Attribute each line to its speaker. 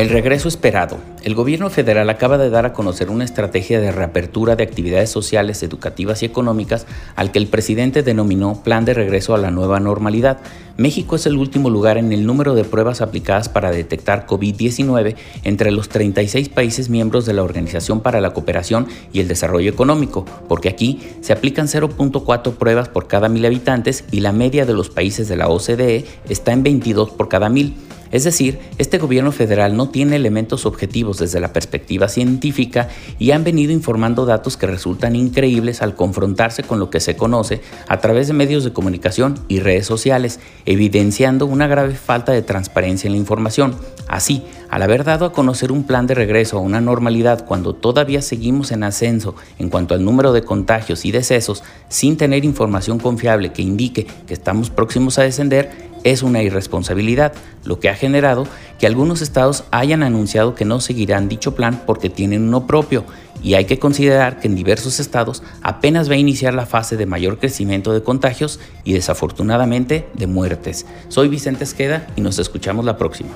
Speaker 1: El regreso esperado. El gobierno federal acaba de dar a conocer una estrategia de reapertura de actividades sociales, educativas y económicas al que el presidente denominó Plan de Regreso a la Nueva Normalidad. México es el último lugar en el número de pruebas aplicadas para detectar COVID-19 entre los 36 países miembros de la Organización para la Cooperación y el Desarrollo Económico, porque aquí se aplican 0.4 pruebas por cada mil habitantes y la media de los países de la OCDE está en 22 por cada mil. Es decir, este gobierno federal no tiene elementos objetivos desde la perspectiva científica y han venido informando datos que resultan increíbles al confrontarse con lo que se conoce a través de medios de comunicación y redes sociales, evidenciando una grave falta de transparencia en la información. Así, al haber dado a conocer un plan de regreso a una normalidad cuando todavía seguimos en ascenso en cuanto al número de contagios y decesos, sin tener información confiable que indique que estamos próximos a descender, es una irresponsabilidad, lo que ha generado que algunos estados hayan anunciado que no seguirán dicho plan porque tienen uno propio y hay que considerar que en diversos estados apenas va a iniciar la fase de mayor crecimiento de contagios y desafortunadamente de muertes. Soy Vicente Esqueda y nos escuchamos la próxima.